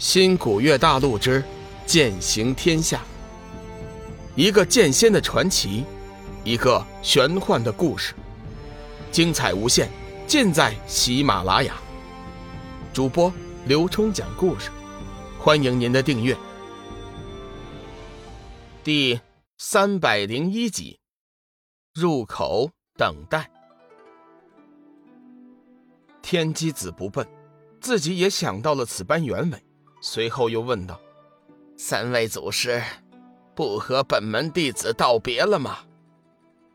新古月大陆之剑行天下，一个剑仙的传奇，一个玄幻的故事，精彩无限，尽在喜马拉雅。主播刘冲讲故事，欢迎您的订阅。第三百零一集，入口等待。天机子不笨，自己也想到了此般原委。随后又问道：“三位祖师，不和本门弟子道别了吗？”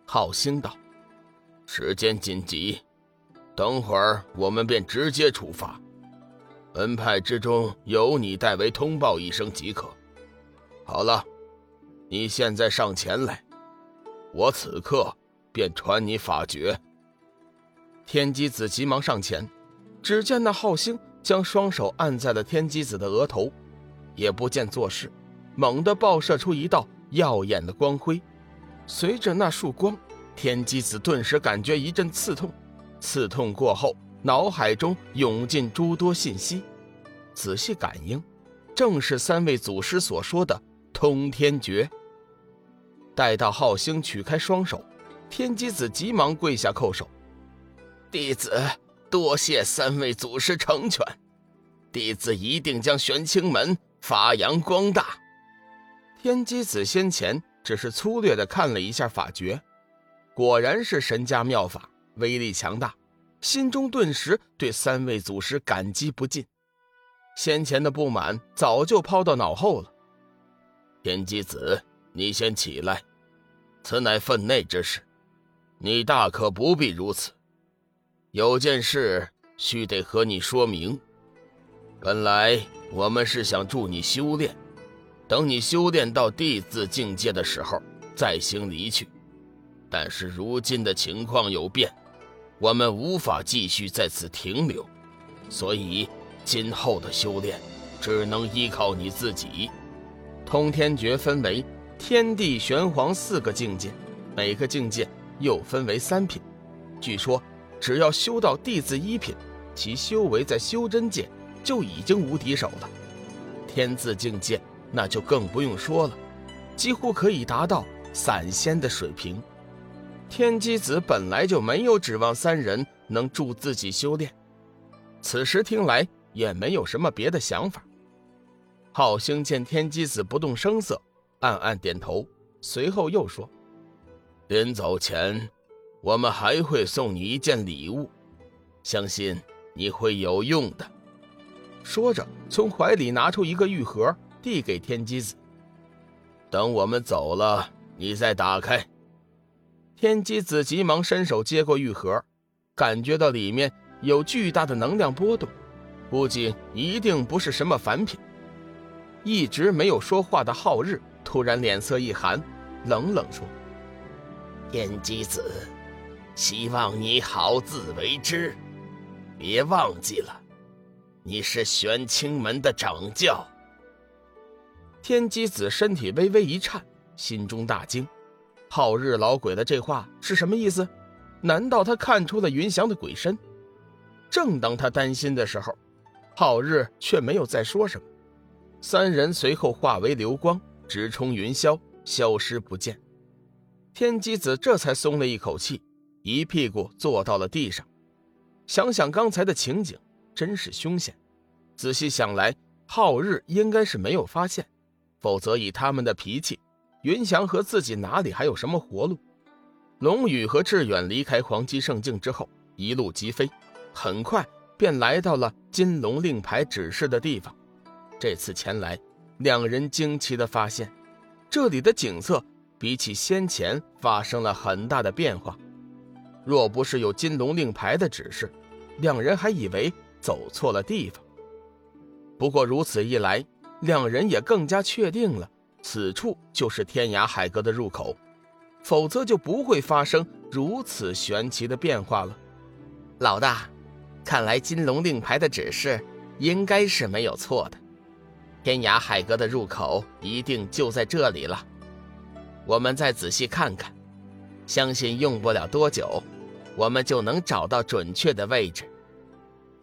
浩星道：“时间紧急，等会儿我们便直接出发。门派之中有你代为通报一声即可。好了，你现在上前来，我此刻便传你法诀。”天机子急忙上前，只见那浩星。将双手按在了天机子的额头，也不见做事，猛地爆射出一道耀眼的光辉。随着那束光，天机子顿时感觉一阵刺痛，刺痛过后，脑海中涌进诸多信息。仔细感应，正是三位祖师所说的通天诀。待到浩星取开双手，天机子急忙跪下叩首：“弟子。”多谢三位祖师成全，弟子一定将玄清门发扬光大。天机子先前只是粗略的看了一下法诀，果然是神家妙法，威力强大，心中顿时对三位祖师感激不尽，先前的不满早就抛到脑后了。天机子，你先起来，此乃分内之事，你大可不必如此。有件事须得和你说明。本来我们是想助你修炼，等你修炼到地字境界的时候再行离去。但是如今的情况有变，我们无法继续在此停留，所以今后的修炼只能依靠你自己。通天诀分为天地玄黄四个境界，每个境界又分为三品。据说。只要修到弟子一品，其修为在修真界就已经无敌手了。天字境界那就更不用说了，几乎可以达到散仙的水平。天机子本来就没有指望三人能助自己修炼，此时听来也没有什么别的想法。浩星见天机子不动声色，暗暗点头，随后又说：“临走前。”我们还会送你一件礼物，相信你会有用的。说着，从怀里拿出一个玉盒，递给天机子。等我们走了，你再打开。天机子急忙伸手接过玉盒，感觉到里面有巨大的能量波动，估计一定不是什么凡品。一直没有说话的浩日突然脸色一寒，冷冷说：“天机子。”希望你好自为之，别忘记了，你是玄清门的掌教。天机子身体微微一颤，心中大惊：昊日老鬼的这话是什么意思？难道他看出了云翔的鬼身？正当他担心的时候，昊日却没有再说什么。三人随后化为流光，直冲云霄，消失不见。天机子这才松了一口气。一屁股坐到了地上，想想刚才的情景，真是凶险。仔细想来，浩日应该是没有发现，否则以他们的脾气，云翔和自己哪里还有什么活路？龙宇和志远离开黄鸡圣境之后，一路疾飞，很快便来到了金龙令牌指示的地方。这次前来，两人惊奇地发现，这里的景色比起先前发生了很大的变化。若不是有金龙令牌的指示，两人还以为走错了地方。不过如此一来，两人也更加确定了此处就是天涯海阁的入口，否则就不会发生如此玄奇的变化了。老大，看来金龙令牌的指示应该是没有错的，天涯海阁的入口一定就在这里了。我们再仔细看看，相信用不了多久。我们就能找到准确的位置。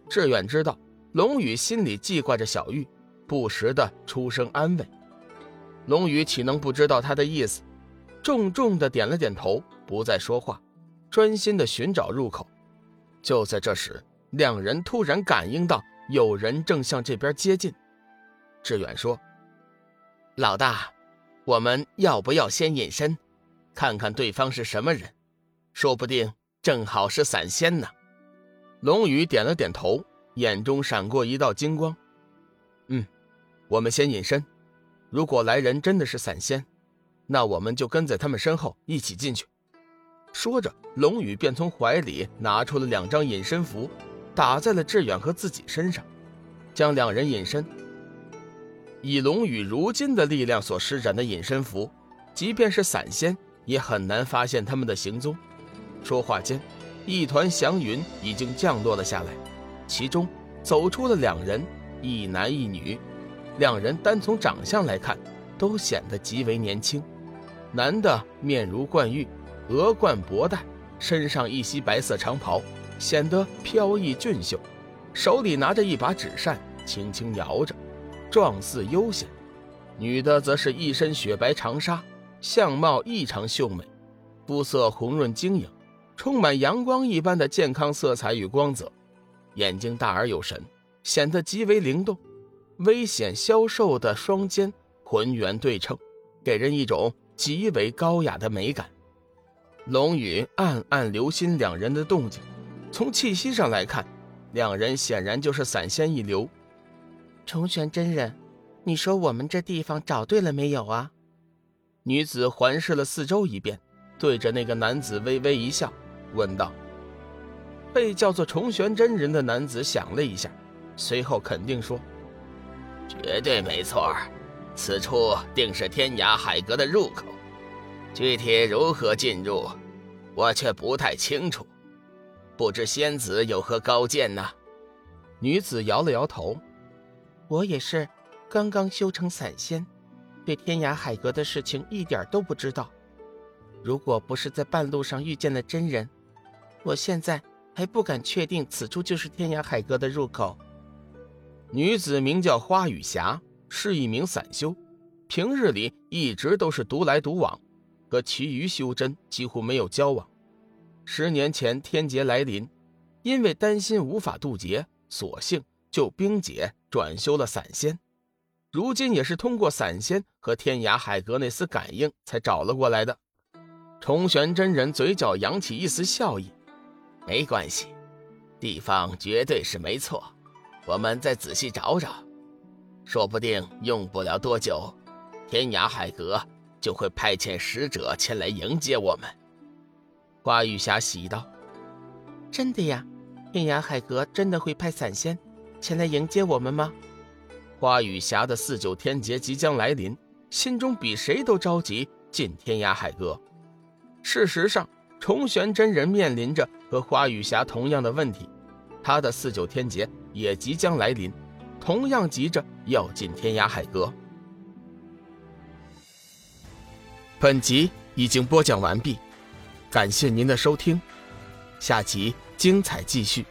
志远知道龙宇心里记挂着小玉，不时的出声安慰。龙宇岂能不知道他的意思？重重的点了点头，不再说话，专心的寻找入口。就在这时，两人突然感应到有人正向这边接近。志远说：“老大，我们要不要先隐身，看看对方是什么人？说不定正好是散仙呢。”龙宇点了点头，眼中闪过一道金光。“嗯，我们先隐身。如果来人真的是散仙。”那我们就跟在他们身后一起进去。说着，龙宇便从怀里拿出了两张隐身符，打在了志远和自己身上，将两人隐身。以龙宇如今的力量所施展的隐身符，即便是散仙也很难发现他们的行踪。说话间，一团祥云已经降落了下来，其中走出了两人，一男一女。两人单从长相来看，都显得极为年轻。男的面如冠玉，额冠博带，身上一袭白色长袍，显得飘逸俊秀，手里拿着一把纸扇，轻轻摇着，状似悠闲。女的则是一身雪白长纱，相貌异常秀美，肤色红润晶莹，充满阳光一般的健康色彩与光泽，眼睛大而有神，显得极为灵动，危险消瘦的双肩浑圆对称，给人一种。极为高雅的美感，龙宇暗暗留心两人的动静。从气息上来看，两人显然就是散仙一流。重玄真人，你说我们这地方找对了没有啊？女子环视了四周一遍，对着那个男子微微一笑，问道：“被叫做重玄真人的男子想了一下，随后肯定说：‘绝对没错。’”此处定是天涯海阁的入口，具体如何进入，我却不太清楚。不知仙子有何高见呢？女子摇了摇头：“我也是，刚刚修成散仙，对天涯海阁的事情一点都不知道。如果不是在半路上遇见了真人，我现在还不敢确定此处就是天涯海阁的入口。”女子名叫花雨霞。是一名散修，平日里一直都是独来独往，和其余修真几乎没有交往。十年前天劫来临，因为担心无法渡劫，索性就冰解转修了散仙。如今也是通过散仙和天涯海阁那丝感应，才找了过来的。重玄真人嘴角扬起一丝笑意：“没关系，地方绝对是没错，我们再仔细找找。”说不定用不了多久，天涯海阁就会派遣使者前来迎接我们。花玉霞喜道：“真的呀，天涯海阁真的会派散仙前来迎接我们吗？”花玉霞的四九天劫即将来临，心中比谁都着急进天涯海阁。事实上，重玄真人面临着和花雨霞同样的问题，他的四九天劫也即将来临。同样急着要进天涯海阁。本集已经播讲完毕，感谢您的收听，下集精彩继续。